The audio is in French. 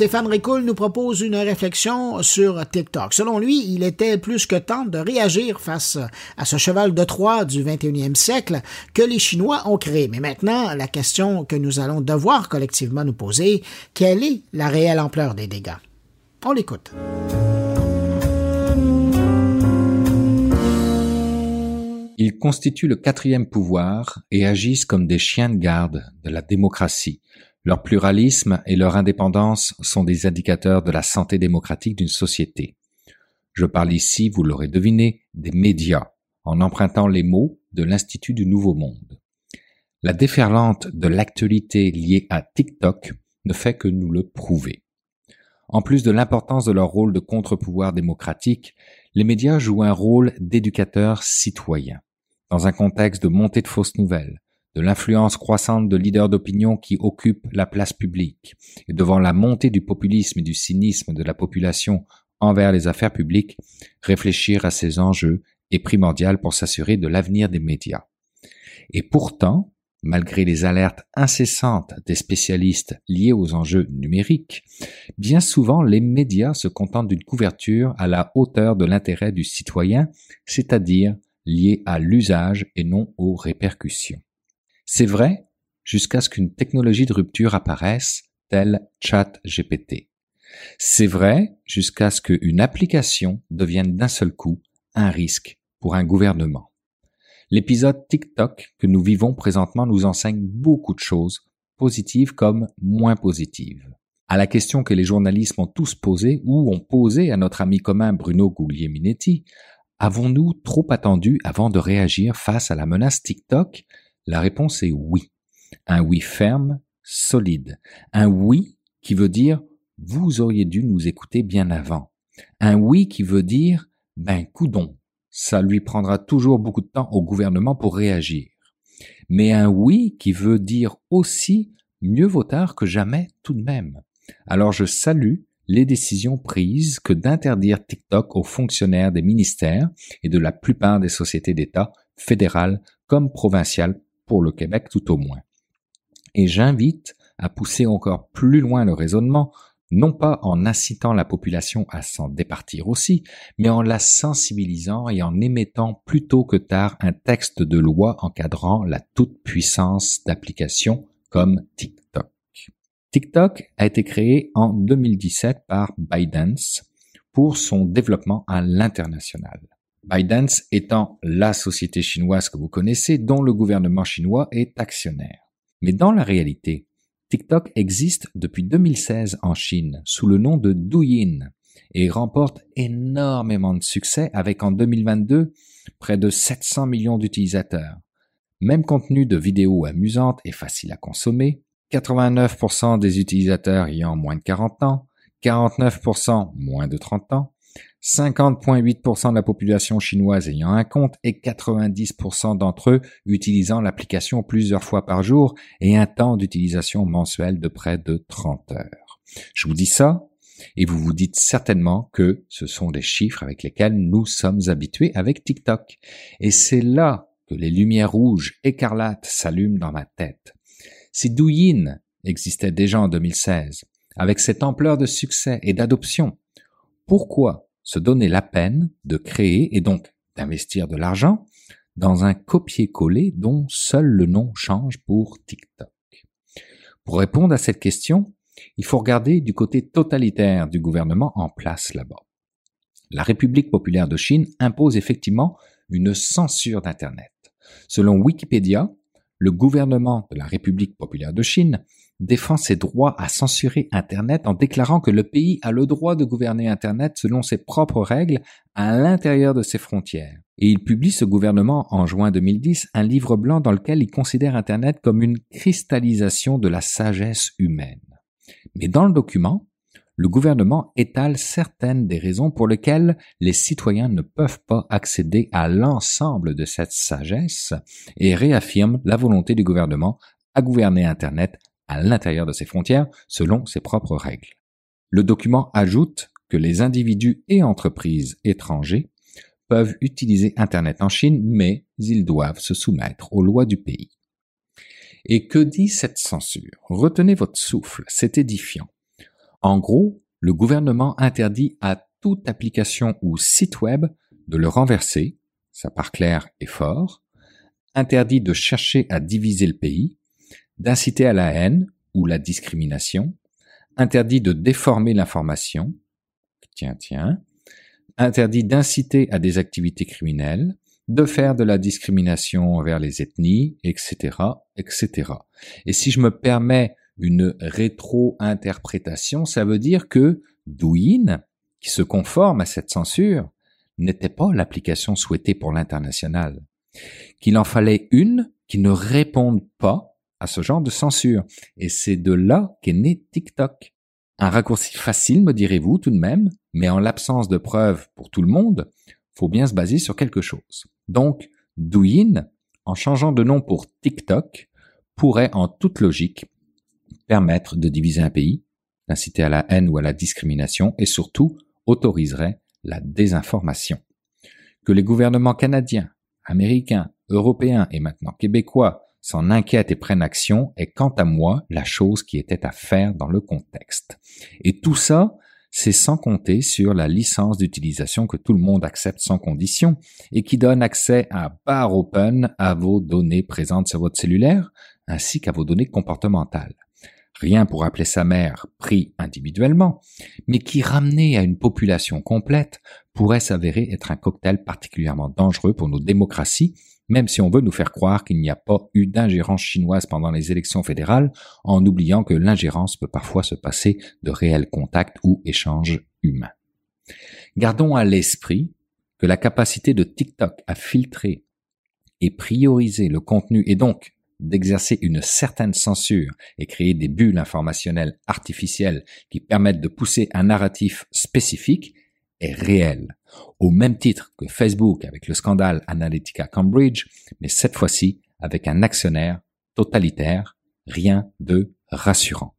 Stéphane Ricoul nous propose une réflexion sur TikTok. Selon lui, il était plus que temps de réagir face à ce cheval de Troie du 21e siècle que les Chinois ont créé. Mais maintenant, la question que nous allons devoir collectivement nous poser, quelle est la réelle ampleur des dégâts? On l'écoute. Ils constituent le quatrième pouvoir et agissent comme des chiens de garde de la démocratie. Leur pluralisme et leur indépendance sont des indicateurs de la santé démocratique d'une société. Je parle ici, vous l'aurez deviné, des médias, en empruntant les mots de l'Institut du Nouveau Monde. La déferlante de l'actualité liée à TikTok ne fait que nous le prouver. En plus de l'importance de leur rôle de contre-pouvoir démocratique, les médias jouent un rôle d'éducateur citoyen dans un contexte de montée de fausses nouvelles, de l'influence croissante de leaders d'opinion qui occupent la place publique, et devant la montée du populisme et du cynisme de la population envers les affaires publiques, réfléchir à ces enjeux est primordial pour s'assurer de l'avenir des médias. Et pourtant, malgré les alertes incessantes des spécialistes liés aux enjeux numériques, bien souvent les médias se contentent d'une couverture à la hauteur de l'intérêt du citoyen, c'est-à-dire liées à l'usage et non aux répercussions. C'est vrai jusqu'à ce qu'une technologie de rupture apparaisse, telle ChatGPT. C'est vrai jusqu'à ce qu'une application devienne d'un seul coup un risque pour un gouvernement. L'épisode TikTok que nous vivons présentement nous enseigne beaucoup de choses, positives comme moins positives. À la question que les journalistes ont tous posée ou ont posée à notre ami commun Bruno Guglielminetti, Avons-nous trop attendu avant de réagir face à la menace TikTok? La réponse est oui. Un oui ferme, solide. Un oui qui veut dire vous auriez dû nous écouter bien avant. Un oui qui veut dire ben coudon. Ça lui prendra toujours beaucoup de temps au gouvernement pour réagir. Mais un oui qui veut dire aussi mieux vaut tard que jamais tout de même. Alors je salue les décisions prises que d'interdire TikTok aux fonctionnaires des ministères et de la plupart des sociétés d'État, fédérales comme provinciales, pour le Québec tout au moins. Et j'invite à pousser encore plus loin le raisonnement, non pas en incitant la population à s'en départir aussi, mais en la sensibilisant et en émettant plus tôt que tard un texte de loi encadrant la toute-puissance d'applications comme TikTok. TikTok a été créé en 2017 par ByteDance pour son développement à l'international. ByteDance étant la société chinoise que vous connaissez dont le gouvernement chinois est actionnaire. Mais dans la réalité, TikTok existe depuis 2016 en Chine sous le nom de Douyin et remporte énormément de succès avec en 2022 près de 700 millions d'utilisateurs. Même contenu de vidéos amusantes et faciles à consommer, 89% des utilisateurs ayant moins de 40 ans, 49% moins de 30 ans, 50,8% de la population chinoise ayant un compte et 90% d'entre eux utilisant l'application plusieurs fois par jour et un temps d'utilisation mensuel de près de 30 heures. Je vous dis ça et vous vous dites certainement que ce sont des chiffres avec lesquels nous sommes habitués avec TikTok. Et c'est là que les lumières rouges écarlates s'allument dans ma tête. Si Douyin existait déjà en 2016, avec cette ampleur de succès et d'adoption, pourquoi se donner la peine de créer et donc d'investir de l'argent dans un copier-coller dont seul le nom change pour TikTok Pour répondre à cette question, il faut regarder du côté totalitaire du gouvernement en place là-bas. La République populaire de Chine impose effectivement une censure d'Internet. Selon Wikipédia, le gouvernement de la République populaire de Chine défend ses droits à censurer Internet en déclarant que le pays a le droit de gouverner Internet selon ses propres règles à l'intérieur de ses frontières. Et il publie ce gouvernement en juin 2010 un livre blanc dans lequel il considère Internet comme une cristallisation de la sagesse humaine. Mais dans le document, le gouvernement étale certaines des raisons pour lesquelles les citoyens ne peuvent pas accéder à l'ensemble de cette sagesse et réaffirme la volonté du gouvernement à gouverner Internet à l'intérieur de ses frontières selon ses propres règles. Le document ajoute que les individus et entreprises étrangers peuvent utiliser Internet en Chine, mais ils doivent se soumettre aux lois du pays. Et que dit cette censure? Retenez votre souffle, c'est édifiant. En gros, le gouvernement interdit à toute application ou site web de le renverser, ça part clair et fort, interdit de chercher à diviser le pays, d'inciter à la haine ou la discrimination, interdit de déformer l'information, tiens, tiens, interdit d'inciter à des activités criminelles, de faire de la discrimination envers les ethnies, etc., etc. Et si je me permets une rétro-interprétation, ça veut dire que Douyin, qui se conforme à cette censure, n'était pas l'application souhaitée pour l'international. Qu'il en fallait une qui ne réponde pas à ce genre de censure. Et c'est de là qu'est né TikTok. Un raccourci facile, me direz-vous tout de même, mais en l'absence de preuves pour tout le monde, faut bien se baser sur quelque chose. Donc, Douyin, en changeant de nom pour TikTok, pourrait en toute logique permettre de diviser un pays, d'inciter à la haine ou à la discrimination et surtout autoriserait la désinformation. Que les gouvernements canadiens, américains, européens et maintenant québécois s'en inquiètent et prennent action est quant à moi la chose qui était à faire dans le contexte. Et tout ça, c'est sans compter sur la licence d'utilisation que tout le monde accepte sans condition et qui donne accès à bar open à vos données présentes sur votre cellulaire ainsi qu'à vos données comportementales. Rien pour appeler sa mère pris individuellement, mais qui ramené à une population complète pourrait s'avérer être un cocktail particulièrement dangereux pour nos démocraties même si on veut nous faire croire qu'il n'y a pas eu d'ingérence chinoise pendant les élections fédérales, en oubliant que l'ingérence peut parfois se passer de réels contacts ou échanges humains. Gardons à l'esprit que la capacité de TikTok à filtrer et prioriser le contenu et donc d'exercer une certaine censure et créer des bulles informationnelles artificielles qui permettent de pousser un narratif spécifique est réelle, au même titre que Facebook avec le scandale Analytica Cambridge, mais cette fois-ci avec un actionnaire totalitaire, rien de rassurant.